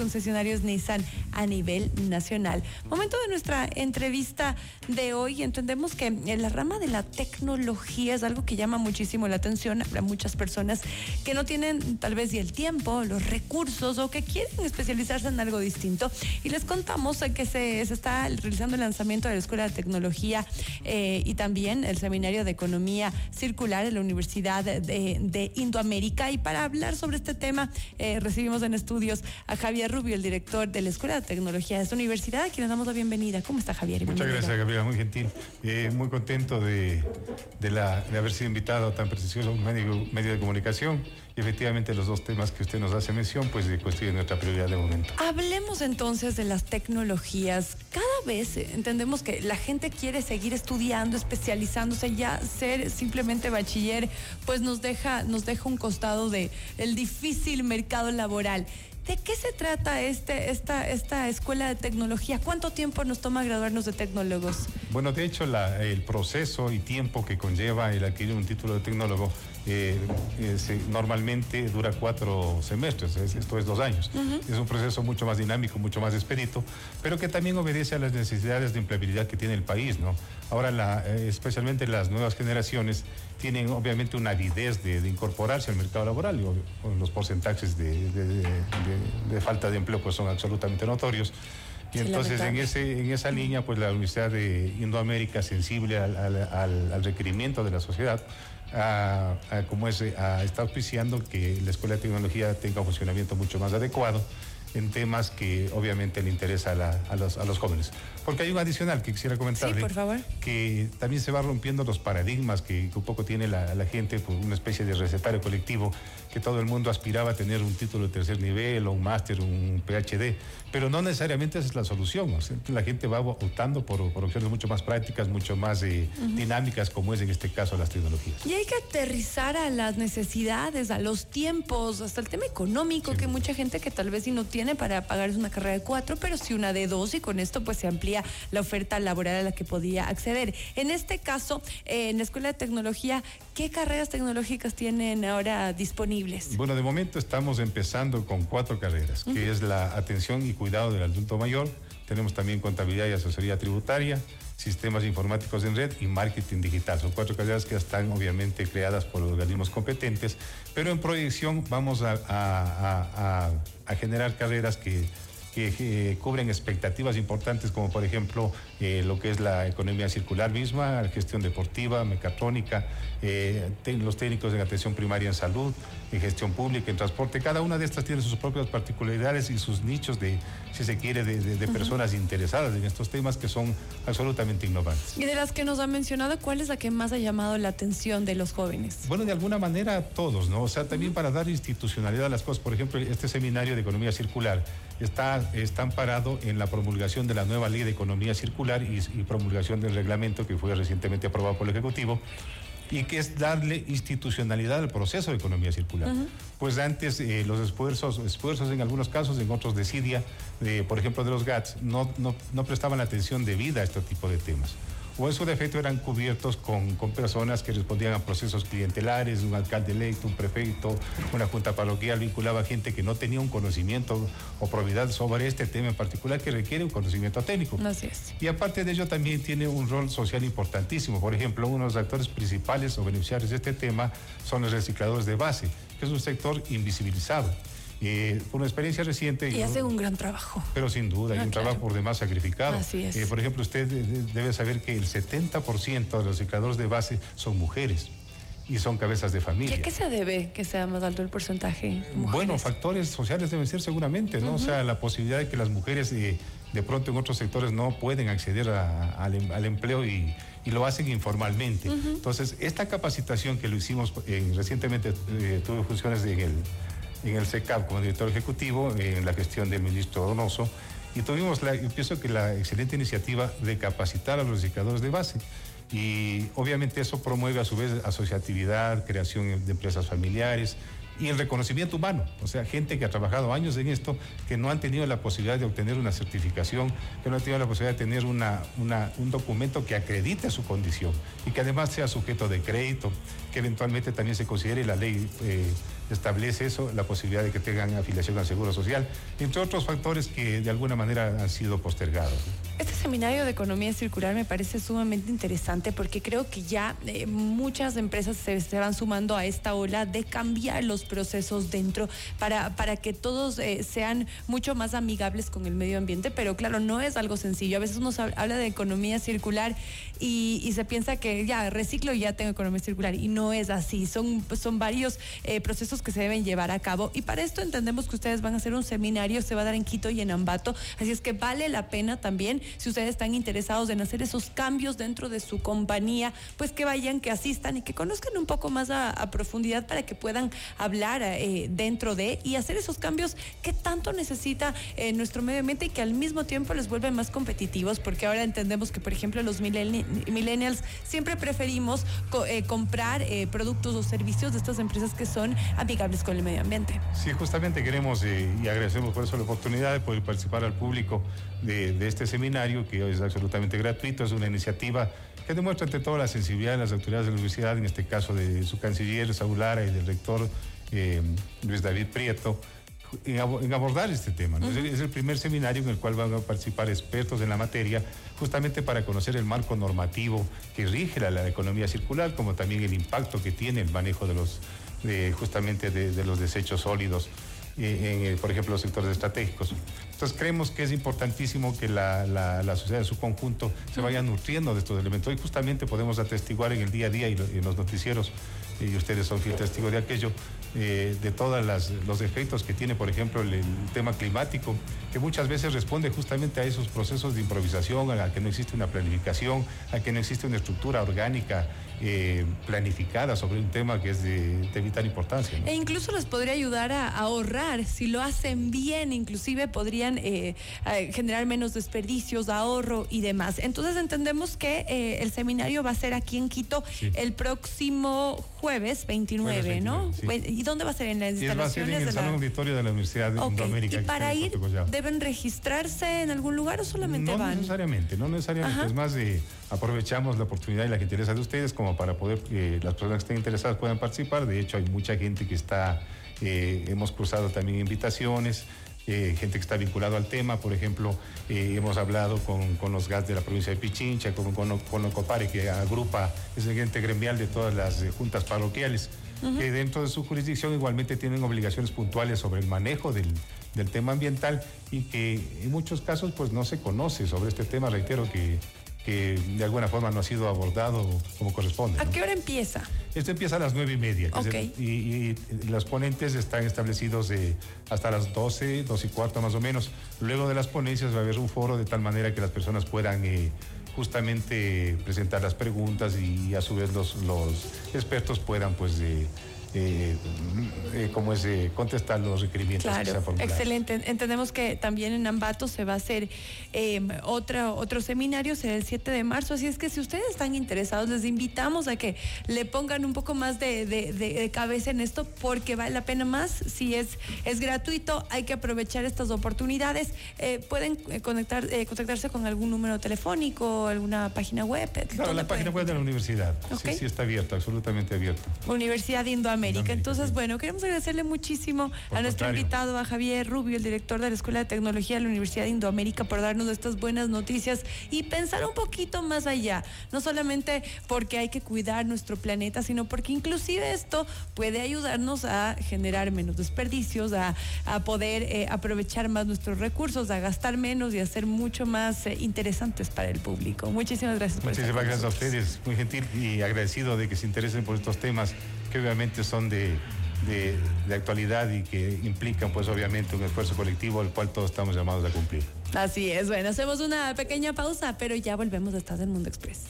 concesionarios Nissan a nivel nacional. Momento de nuestra entrevista de hoy. Entendemos que en la rama de la tecnología es algo que llama muchísimo la atención a muchas personas que no tienen tal vez el tiempo, los recursos o que quieren especializarse en algo distinto. Y les contamos que se, está realizando el lanzamiento de la Escuela de Tecnología eh, y también el Seminario de Economía Circular en la Universidad de, Indoamérica. Y para hablar sobre este tema, eh, recibimos en estudios a Javier Rubio, el director de la Escuela de Tecnología de esta universidad, a quien damos la bienvenida. ¿Cómo está Javier? Muchas gracias, Gabriela, muy gentil. Eh, muy contento de, la, de haber sido invitado a tan precioso medio, medio de comunicación y efectivamente los dos temas que usted nos hace mención, pues constituyen nuestra prioridad de momento. Hablemos entonces de las tecnologías. Cada vez entendemos que la gente quiere seguir estudiando, especializándose, ya ser simplemente bachiller, pues nos deja, nos deja un costado de el difícil mercado laboral. ¿De qué se trata este, esta, esta escuela de tecnología? ¿Cuánto tiempo nos toma graduarnos de tecnólogos? Bueno, de hecho, el proceso y tiempo que conlleva el adquirir un título de tecnólogo eh, eh, normalmente dura cuatro semestres, esto es dos años. Es un proceso mucho más dinámico, mucho más expedito, pero que también obedece a las necesidades de empleabilidad que tiene el país. ¿no? Ahora, eh, especialmente las nuevas generaciones tienen obviamente una avidez de, incorporarse al mercado laboral. Y, los porcentajes de, falta de empleo pues son absolutamente notorios. Y entonces en, ese, en esa línea, pues la Universidad de Indoamérica, sensible al requerimiento de la sociedad, a, como es, a, está auspiciando que la Escuela de Tecnología tenga un funcionamiento mucho más adecuado en temas que obviamente le interesa a, los, a los jóvenes. Porque hay un adicional que quisiera comentarle. Sí, por favor. Que también se va rompiendo los paradigmas que, un poco tiene la, gente por una especie de recetario colectivo, que todo el mundo aspiraba a tener un título de tercer nivel o un máster, un PhD, pero no necesariamente esa es la solución. la gente va optando por, opciones mucho más prácticas, mucho más eh, dinámicas, como es en este caso las tecnologías. Y hay que aterrizar a las necesidades, a los tiempos, hasta el tema económico, que mucha gente que tal vez si no tiene para pagar una carrera de cuatro, pero sí una de dos, y con esto pues se amplía la oferta laboral a la que podía acceder. En este caso, en la Escuela de Tecnología, ¿qué carreras tecnológicas tienen ahora disponibles? Bueno, de momento estamos empezando con cuatro carreras, que es la atención y cuidado del adulto mayor. Tenemos también contabilidad y asesoría tributaria, sistemas informáticos en red y marketing digital. Son cuatro carreras que están obviamente creadas por los organismos competentes, pero en proyección vamos a generar carreras que que eh, cubren expectativas importantes como por ejemplo eh, lo que es la economía circular misma, gestión deportiva, mecatrónica, eh, los técnicos en atención primaria en salud, en gestión pública, en transporte. Cada una de estas tiene sus propias particularidades y sus nichos de, si se quiere, de, personas interesadas en estos temas que son absolutamente innovantes. Y de las que nos ha mencionado, ¿cuál es la que más ha llamado la atención de los jóvenes? Bueno, de alguna manera todos, ¿no? O sea, también para dar institucionalidad a las cosas. Por ejemplo, este seminario de economía circular está, está amparado en la promulgación de la nueva ley de economía circular y, promulgación del reglamento que fue recientemente aprobado por el Ejecutivo y que es darle institucionalidad al proceso de economía circular. Pues antes eh, los esfuerzos, esfuerzos en algunos casos, en otros de CIDIA, por ejemplo de los GATS, no, no, no prestaban la atención debida a este tipo de temas o en su defecto eran cubiertos con, con, personas que respondían a procesos clientelares, un alcalde electo, un prefecto, una junta parroquial, vinculaba a gente que no tenía un conocimiento o probidad sobre este tema en particular que requiere un conocimiento técnico. Así es. Y aparte de ello también tiene un rol social importantísimo. Por ejemplo, uno de los actores principales o beneficiarios de este tema son los recicladores de base, que es un sector invisibilizado eh, por una experiencia reciente. Y hace un gran trabajo. Pero sin duda, hay un trabajo por demás sacrificado. Así es. Eh, por ejemplo, usted debe saber que el 70% de los recicladores de base son mujeres y son cabezas de familia. ¿Y a qué se debe que sea más alto el porcentaje? Bueno, factores sociales deben ser seguramente, ¿no? O sea, la posibilidad de que las mujeres eh, de pronto en otros sectores no pueden acceder em, al, empleo y, lo hacen informalmente. Entonces, esta capacitación que lo hicimos recientemente, tuve funciones en el en el SECAP como director ejecutivo en la gestión del ministro Donoso y tuvimos la, yo pienso que la excelente iniciativa de capacitar a los recicladores de base. Y obviamente eso promueve a su vez asociatividad, creación de empresas familiares y el reconocimiento humano. O sea, gente que ha trabajado años en esto, que no han tenido la posibilidad de obtener una certificación, que no han tenido la posibilidad de tener una, un documento que acredite su condición y que además sea sujeto de crédito, que eventualmente también se considere la ley. Eh, establece eso, la posibilidad de que tengan afiliación al Seguro Social, entre otros factores que de alguna manera han sido postergados. Este seminario de economía circular me parece sumamente interesante porque creo que ya eh, muchas empresas se, van sumando a esta ola de cambiar los procesos dentro para, para que todos eh, sean mucho más amigables con el medio ambiente, pero claro, no es algo sencillo. A veces uno habla de economía circular y, se piensa que ya reciclo y ya tengo economía circular y no es así. Son, son varios eh, procesos que se deben llevar a cabo. Y para esto entendemos que ustedes van a hacer un seminario, se va a dar en Quito y en Ambato, así es que vale la pena también si ustedes están interesados en hacer esos cambios dentro de su compañía, pues que vayan, que asistan y que conozcan un poco más a, profundidad para que puedan hablar eh, dentro de y hacer esos cambios que tanto necesita eh, nuestro medio ambiente y que al mismo tiempo les vuelve más competitivos, porque ahora entendemos que, por ejemplo, los millennials siempre preferimos eh, comprar productos o servicios de estas empresas que son con el medio ambiente. Sí, justamente queremos y agradecemos por eso la oportunidad de poder participar al público de, de este seminario que hoy es absolutamente gratuito, es una iniciativa que demuestra ante todo la sensibilidad de las autoridades de la universidad, en este caso de su canciller Saúl Lara y del rector eh, Luis David Prieto, en, abordar este tema. es, el primer seminario en el cual van a participar expertos en la materia, justamente para conocer el marco normativo que rige la, economía circular, como también el impacto que tiene el manejo de los, justamente de los desechos sólidos en, por ejemplo, los sectores estratégicos. Entonces creemos que es importantísimo que la, la, sociedad en su conjunto se vaya nutriendo de estos elementos. Y justamente podemos atestiguar en el día a día y en los noticieros, y ustedes son fiel testigos de aquello, eh, de todos los efectos que tiene, por ejemplo, el, tema climático, que muchas veces responde justamente a esos procesos de improvisación, a que no existe una planificación, a que no existe una estructura orgánica eh, planificada sobre un tema que es de, vital importancia. E incluso les podría ayudar a, ahorrar, si lo hacen bien, inclusive podrían eh, generar menos desperdicios, ahorro y demás. Entonces entendemos que eh, el seminario va a ser aquí en Quito el próximo jueves 29, ¿no? ¿Y dónde va a ser? En las instalaciones. va a ser en el Salón Auditorio de la Universidad de okay. ¿Y para ir deben registrarse en algún lugar o solamente van? No necesariamente, no necesariamente. Es más, aprovechamos la oportunidad y la gentileza de ustedes como para poder que las personas que estén interesadas puedan participar. De hecho, hay mucha gente que está, eh, hemos cruzado también invitaciones. Eh, gente que está vinculado al tema, por ejemplo, eh, hemos hablado con, los GAS de la provincia de Pichincha, con, con, con Ocopare, que agrupa, es el gente gremial de todas las juntas parroquiales, que dentro de su jurisdicción igualmente tienen obligaciones puntuales sobre el manejo del, del tema ambiental y que en muchos casos pues no se conoce sobre este tema, reitero que que de alguna forma no ha sido abordado como corresponde. ¿A qué hora empieza? Esto empieza a las nueve y media. y, los ponentes están establecidos hasta las 12, 12 y cuarto más o menos. Luego de las ponencias va a haber un foro de tal manera que las personas puedan eh, justamente presentar las preguntas y, a su vez los, los expertos puedan pues... Eh, eh, eh, como es eh, contestar los requerimientos que se Excelente. Entendemos que también en Ambato se va a hacer em, otra, otro seminario, será el 7 de marzo. Así es que si ustedes están interesados, les invitamos a que le pongan un poco más de, cabeza en esto, porque vale la pena más. Si es, es gratuito, hay que aprovechar estas oportunidades. pueden conectar, contactarse con algún número telefónico, alguna página web. Claro, la página web de la universidad. Sí, sí, está abierta, absolutamente abierta. Universidad Indoamérica. América. Entonces, bueno, queremos agradecerle muchísimo a nuestro invitado, a Javier Rubio, el director de la Escuela de Tecnología de la Universidad de Indoamérica, por darnos estas buenas noticias y pensar un poquito más allá. No solamente porque hay que cuidar nuestro planeta, sino porque inclusive esto puede ayudarnos a generar menos desperdicios, a, poder eh, aprovechar más nuestros recursos, a gastar menos y a ser mucho más eh, interesantes para el público. Muchísimas gracias por Muchísimas gracias a ustedes. Muy gentil y agradecido de que se interesen por estos temas que obviamente son de, de, actualidad y que implican pues obviamente un esfuerzo colectivo al cual todos estamos llamados a cumplir. Así es, bueno, hacemos una pequeña pausa, pero ya volvemos a estar del Mundo Express.